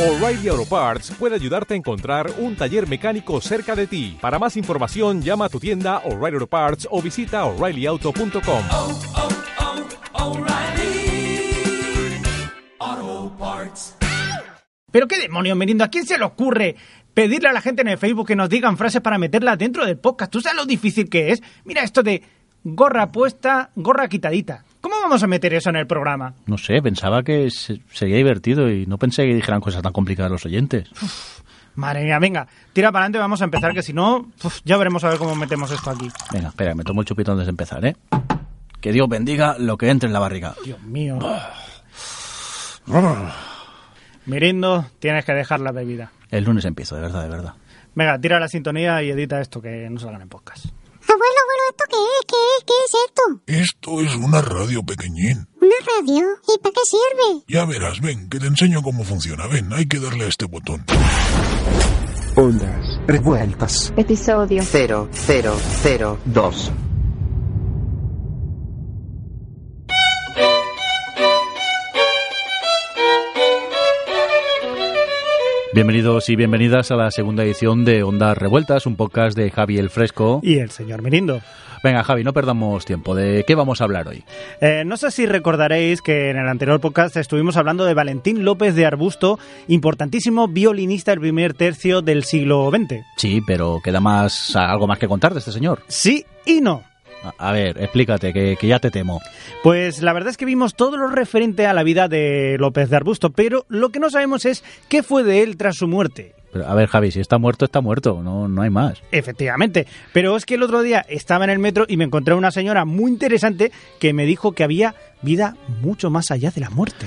O'Reilly Auto Parts puede ayudarte a encontrar un taller mecánico cerca de ti. Para más información, llama a tu tienda O'Reilly Auto Parts o visita oreillyauto.com. oh, oh, Parts. ¿Pero qué demonios, Merindo? ¿A quién se le ocurre pedirle a la gente en el Facebook que nos digan frases para meterlas dentro del podcast? ¿Tú sabes lo difícil que es? Mira esto de gorra puesta, gorra quitadita. ¿Cómo vamos a meter eso en el programa? No sé, pensaba que se- sería divertido y no pensé que dijeran cosas tan complicadas los oyentes. Madre mía, venga, tira para adelante, vamos a empezar, que si no, uf, ya veremos a ver cómo metemos esto aquí. Venga, espera, me tomo el chupito antes de empezar, ¿eh? Que Dios bendiga lo que entre en la barriga. Dios mío. Mirindo, tienes que dejar la bebida. El lunes empiezo, de verdad, de verdad. Venga, tira la sintonía y edita esto, que no salgan en podcast. ¿Esto qué es? ¿Qué es? ¿Qué es esto? Esto es una radio pequeñín. ¿Una radio? ¿Y para qué sirve? Ya verás, ven, que te enseño cómo funciona. Ven, hay que darle a este botón. Ondas revueltas. Episodio 0002. Bienvenidos y bienvenidas a la segunda edición de Ondas Revueltas, un podcast de Javi el Fresco. Y el señor Mirindo. Venga, Javi, no perdamos tiempo. ¿De qué vamos a hablar hoy? Eh, no sé si recordaréis que en el anterior podcast estuvimos hablando de Valentín López de Arbusto, importantísimo violinista del primer tercio del siglo XX. Sí, pero queda más algo más que contar de este señor. Sí y no. A, ver, explícate, que, que ya te temo. Pues la verdad es que vimos todo lo referente a la vida de López de Arbusto, pero lo que no sabemos es qué fue de él tras su muerte. Pero, a ver, Javi, si está muerto, está muerto. No, no hay más. Efectivamente, pero es que el otro día estaba en el metro y me encontré una señora muy interesante que me dijo que había vida mucho más allá de la muerte.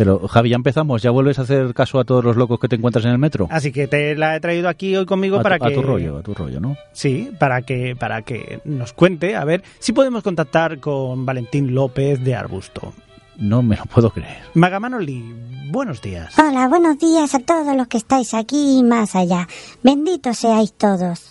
Pero, Javi, ya empezamos. ¿Ya vuelves a hacer caso a todos los locos que te encuentras en el metro? Así que te la he traído aquí hoy conmigo a, para tu, a que tu rollo, a tu rollo, ¿no? Sí, para que para que nos cuente a ver si podemos contactar con Valentín López de Arbusto. No me lo puedo creer. Magamanoli, buenos días. Hola, buenos días a todos los que estáis aquí y más allá. Benditos seáis todos.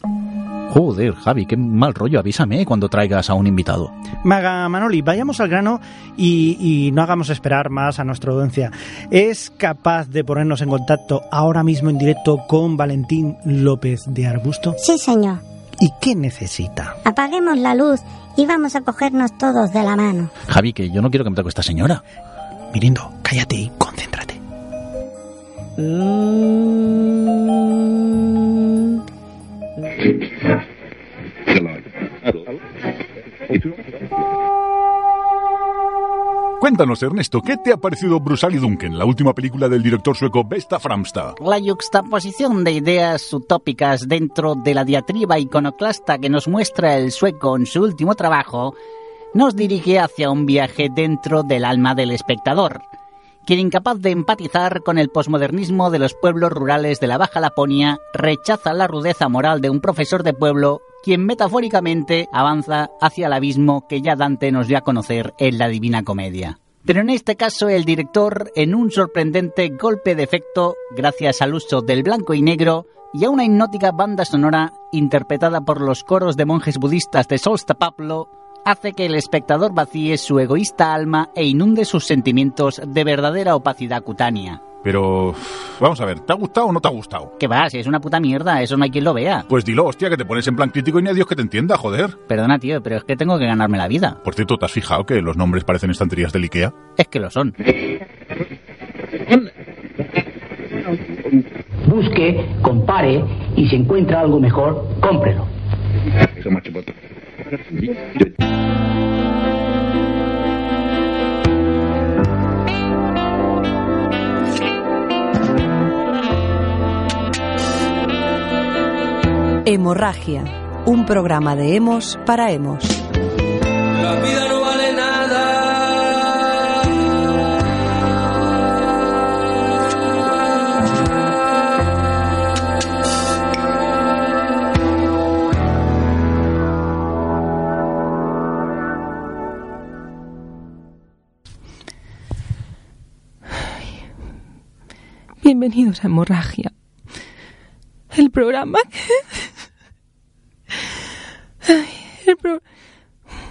Joder, Javi, qué mal rollo. Avísame cuando traigas a un invitado. Magamanoli, vayamos al grano y, y no hagamos esperar más a nuestra audiencia. ¿Es capaz de ponernos en contacto ahora mismo en directo con Valentín López de Arbusto? Sí, señor. ¿Y qué necesita? Apaguemos la luz y vamos a cogernos todos de la mano. Javi, que yo no quiero que me toque esta señora. Mirindo, cállate y concéntrate. Mm, Cuéntanos, Ernesto, ¿qué te ha parecido y Duncan, la última película del director sueco Besta Framstad? La yuxtaposición de ideas utópicas dentro de la diatriba iconoclasta que nos muestra el sueco en su último trabajo nos dirige hacia un viaje dentro del alma del espectador, quien incapaz de empatizar con el posmodernismo de los pueblos rurales de la Baja Laponia rechaza la rudeza moral de un profesor de pueblo quien metafóricamente avanza hacia el abismo que ya Dante nos dio a conocer en la Divina Comedia. Pero en este caso el director, en un sorprendente golpe de efecto, gracias al uso del blanco y negro y a una hipnótica banda sonora interpretada por los coros de monjes budistas de Solstapaplo, hace que el espectador vacíe su egoísta alma e inunde sus sentimientos de verdadera opacidad cutánea. Pero, vamos a ver, ¿te ha gustado o no te ha gustado? ¿Qué va? Si es una puta mierda, eso no hay quien lo vea. Pues dilo, hostia, que te pones en plan crítico y ni a Dios que te entienda, joder. Perdona, tío, pero es que tengo que ganarme la vida. Por cierto, ¿te has fijado que los nombres parecen estanterías del Ikea? Es que lo son. Busque, compare y si encuentra algo mejor, cómprelo. Hemorragia, un programa de hemos para hemos. Bienvenidos a Hemorragia. El programa. El.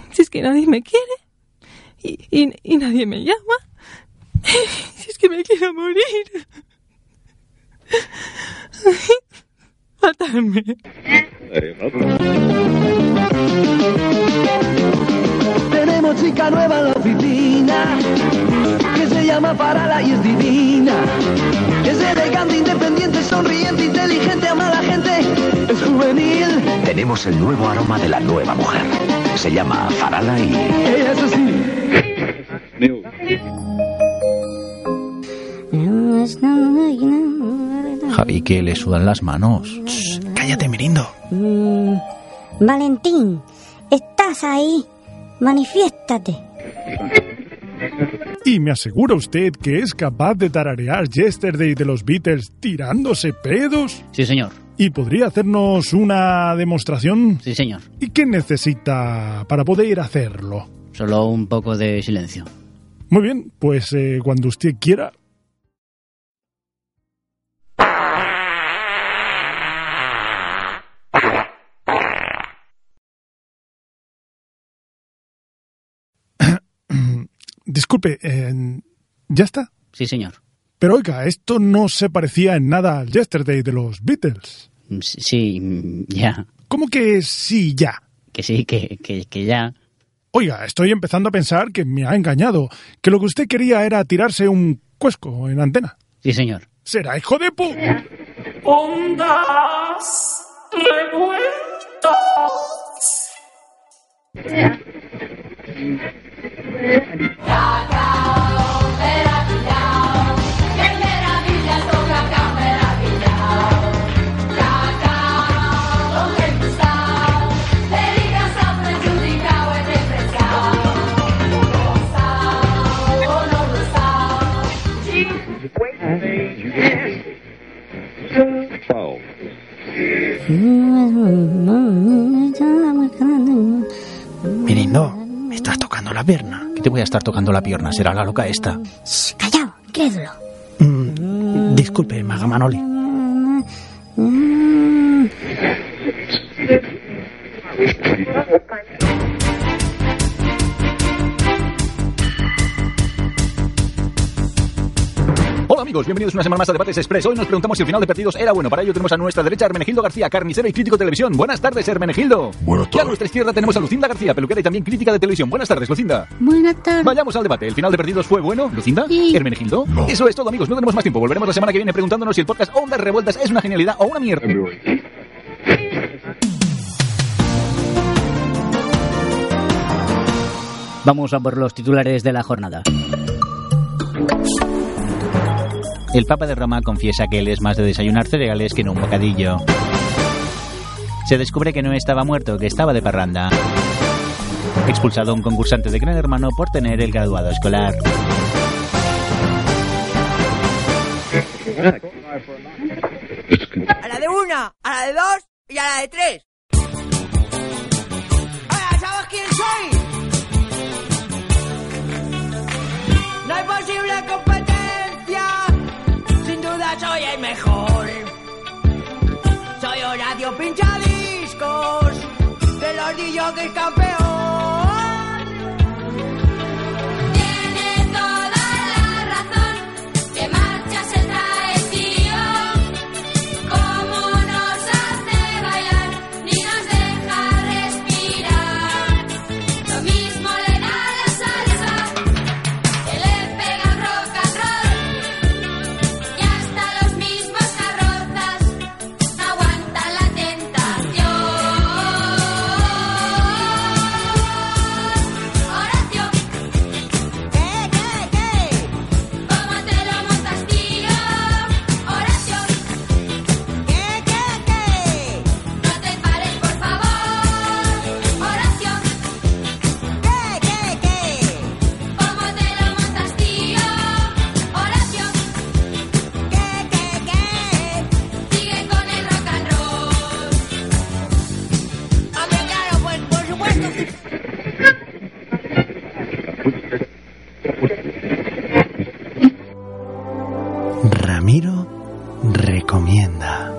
Si es que nadie me quiere. Y, y, y nadie me llama. Si es que me quiero morir. Matarme. Tenemos chica nueva en la oficina que se llama Farala y es divina. Es elegante, independiente, sonriente, inteligente, ama a la gente, es juvenil. Tenemos el nuevo aroma de la nueva mujer. Se llama Farala y... Ella es así. Javi, que le sudan las manos. Cállate, Mirindo. Mm, Valentín, ¿estás ahí? Manifiéstate. ¿Y me asegura usted que es capaz de tararear Yesterday de los Beatles tirándose pedos? Sí, señor. ¿Y podría hacernos una demostración? Sí, señor. ¿Y qué necesita para poder hacerlo? Solo un poco de silencio. Muy bien, pues eh, cuando usted quiera. Disculpe, eh, ¿ya está? Sí, señor. Pero oiga, esto no se parecía en nada al Yesterday de los Beatles. Sí, mm, ya. ¿Cómo que sí, ya? Que sí, que, que, que ya. Oiga, estoy empezando a pensar que me ha engañado, que lo que usted quería era tirarse un cuesco en antena. Sí, señor. ¿Será hijo de pu... Ondas revueltas. Mirindo, me estás tocando la pierna. ¿Qué te voy a estar tocando la pierna? ¿Será la loca esta? Callao, crédulo. Mm, disculpe, Maga Manoli. Mm. Amigos, bienvenidos una semana más a Debates Express. Hoy nos preguntamos si el final de partidos era bueno. Para ello tenemos a nuestra derecha Hermenegildo García, carnicero y crítico de televisión. Buenas tardes, Hermenegildo. Buenas Y a nuestra izquierda tenemos a Lucinda García, peluquera y también crítica de televisión. Buenas tardes, Lucinda. Buenas tardes. Vayamos al debate. ¿El final de partidos fue bueno, Lucinda? Sí. ¿Hermenegildo? Eso es todo, amigos. No tenemos más tiempo. Volveremos la semana que viene preguntándonos si el podcast Ondas Revueltas es una genialidad o una mierda. Vamos a por los titulares de la jornada. El Papa de Roma confiesa que él es más de desayunar cereales que en un bocadillo. Se descubre que no estaba muerto, que estaba de parranda. Expulsado un concursante de Gran Hermano por tener el graduado escolar. A la de una, a la de dos y a la de tres. ¡Hola, ¿sabes quién soy? Soy el mejor. Soy Horacio Pinchadiscos. De los DJs campeón. Ramiro recomienda.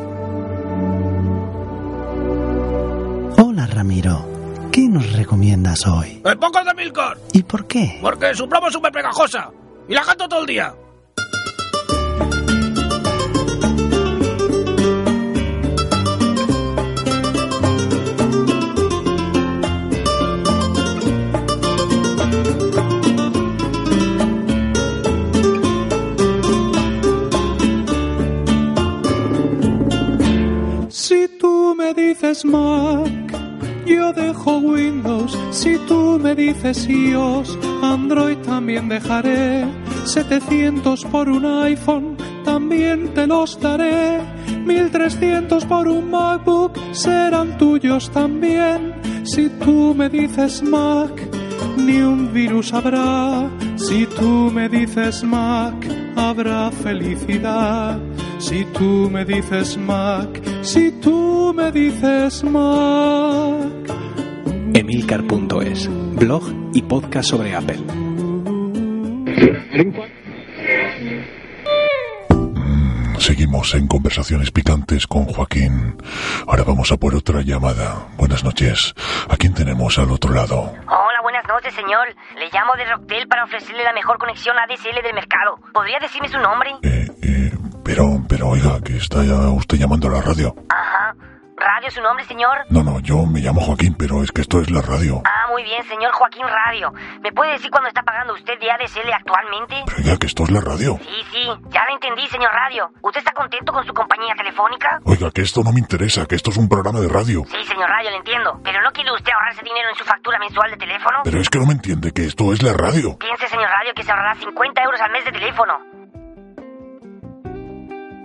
Hola Ramiro, ¿qué nos recomiendas hoy? ¡El pocos de Milcor! ¿Y por qué? Porque su promo es súper pegajosa. Y la canto todo el día. Dices Mac, yo dejo Windows. Si tú me dices iOS, Android también dejaré. 700 por un iPhone, también te los daré. 1300 por un MacBook, serán tuyos también. Si tú me dices Mac, ni un virus habrá. Si tú me dices Mac, habrá felicidad. Si tú me dices Mac, si tú me dices Mac. Emilcar.es, blog y podcast sobre Apple. Seguimos en conversaciones picantes con Joaquín. Ahora vamos a por otra llamada. Buenas noches. ¿A quién tenemos al otro lado? Hola, buenas noches, señor. Le llamo de Rocktel para ofrecerle la mejor conexión ADSL del mercado. ¿Podría decirme su nombre? Pero, pero oiga, que está ya usted llamando a la radio. Ajá. ¿Radio su nombre, señor? No, no, yo me llamo Joaquín, pero es que esto es la radio. Ah, muy bien, señor Joaquín Radio. ¿Me puede decir cuándo está pagando usted de ADSL actualmente? Oiga, que esto es la radio. Sí, sí, ya lo entendí, señor Radio. ¿Usted está contento con su compañía telefónica? Oiga, que esto no me interesa, que esto es un programa de radio. Sí, señor Radio, lo entiendo. ¿Pero no quiere usted ahorrarse dinero en su factura mensual de teléfono? Pero es que no me entiende, que esto es la radio. Piense, señor Radio, que se ahorrará 50 euros al mes de teléfono.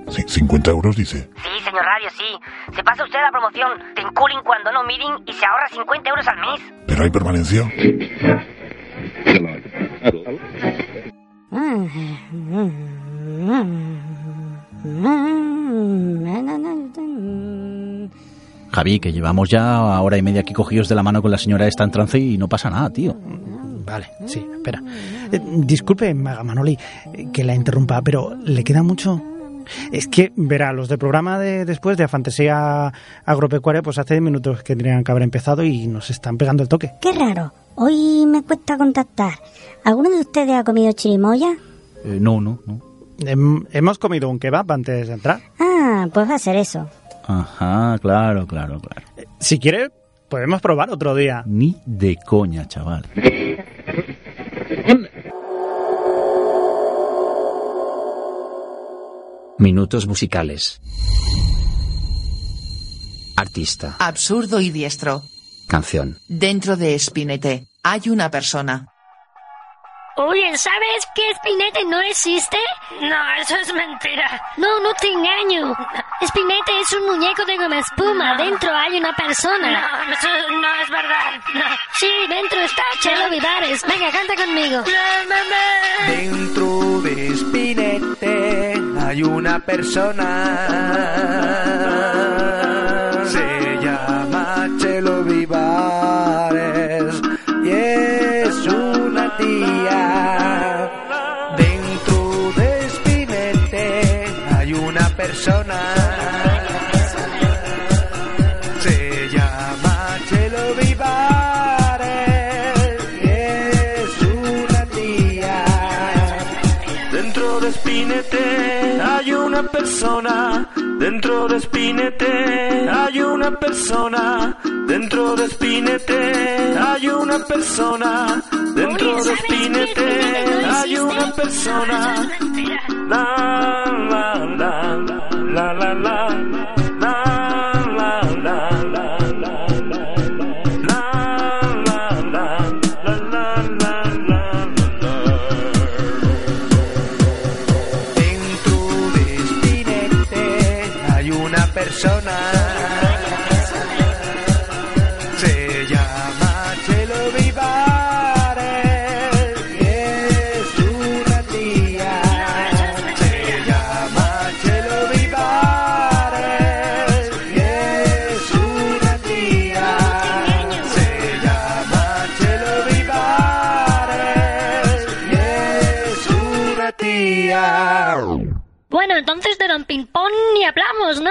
Sí, 50 euros dice. Sí, señor Radio, sí. Se pasa usted la promoción Ten Cooling cuando no meeting y se ahorra 50 euros al mes. ¿Pero hay permanencia? Javi, que llevamos ya hora y media aquí cogidos de la mano con la señora esta en trance y no pasa nada, tío. Vale, sí, espera. Eh, disculpe, Maga Manoli, eh, que la interrumpa, pero ¿le queda mucho? Es que, verá, los del programa de después de Fantasía Agropecuaria, pues hace minutos que tendrían que haber empezado y nos están pegando el toque. Qué raro. Hoy me cuesta contactar. ¿Alguno de ustedes ha comido chirimoya? Eh, no, no, no. Hem- hemos comido un kebab antes de entrar. Ah, pues va a ser eso. Ajá, claro, claro, claro. Si quiere, podemos probar otro día. Ni de coña, chaval. Minutos musicales. Artista. Absurdo y diestro. Canción. Dentro de Spinete hay una persona. Oye, ¿sabes que Spinete no existe? No, eso es mentira. No, no te engaño. Spinete es un muñeco de goma espuma. Dentro hay una persona. No, eso no es verdad. Sí, dentro está Chelo Vivares. Venga, canta conmigo. Dentro de Spinete hay una persona. Dentro de Spinete hay una persona. Dentro de Spinete hay una persona. Dentro de Spinete hay una persona. La la la la la la. La Bueno, entonces de Don Ping Pong ni hablamos, ¿no?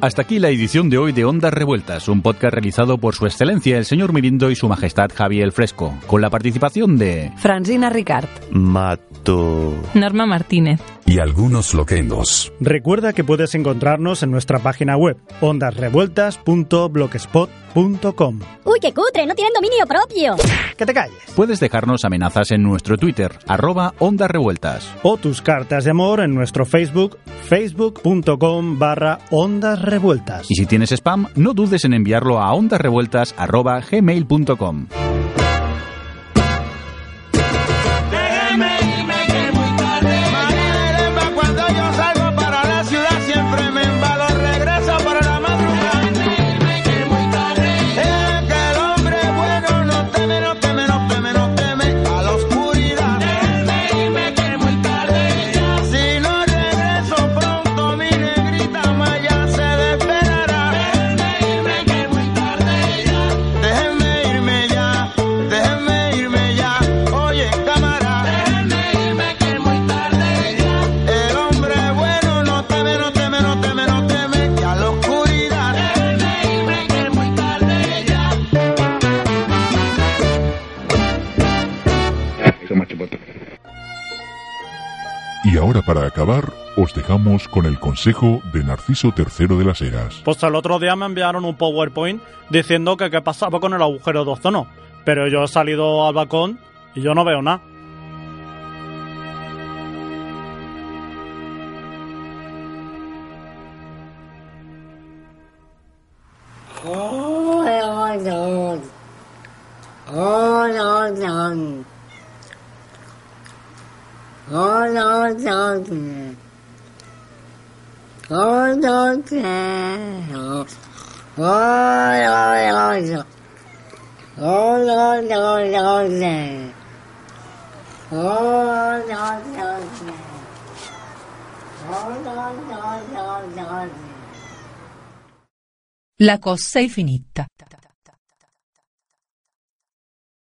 Hasta aquí la edición de hoy de Ondas Revueltas, un podcast realizado por su excelencia el señor Mirindo y su majestad Javier el Fresco, con la participación de Francina Ricard. Mato. Norma Martínez. Y algunos loquendos. Recuerda que puedes encontrarnos en nuestra página web ondasrevueltas.blogspot.com. Uy, qué cutre, no tienen dominio propio. Que te calles. Puedes dejarnos amenazas en nuestro Twitter, arroba Ondas Revueltas. O tus cartas de amor en nuestro Facebook, facebook.com barra ondas revueltas. Y si tienes spam, no dudes en enviarlo a ondasrevueltas ahora para acabar, os dejamos con el consejo de Narciso III de las Heras. Pues el otro día me enviaron un PowerPoint diciendo que qué pasaba con el agujero de ozono. Pero yo he salido al balcón y yo no veo nada. 我老早子，我老早，我老老早，我老老老子，我老老子，我老老老老子。La cossa è finita.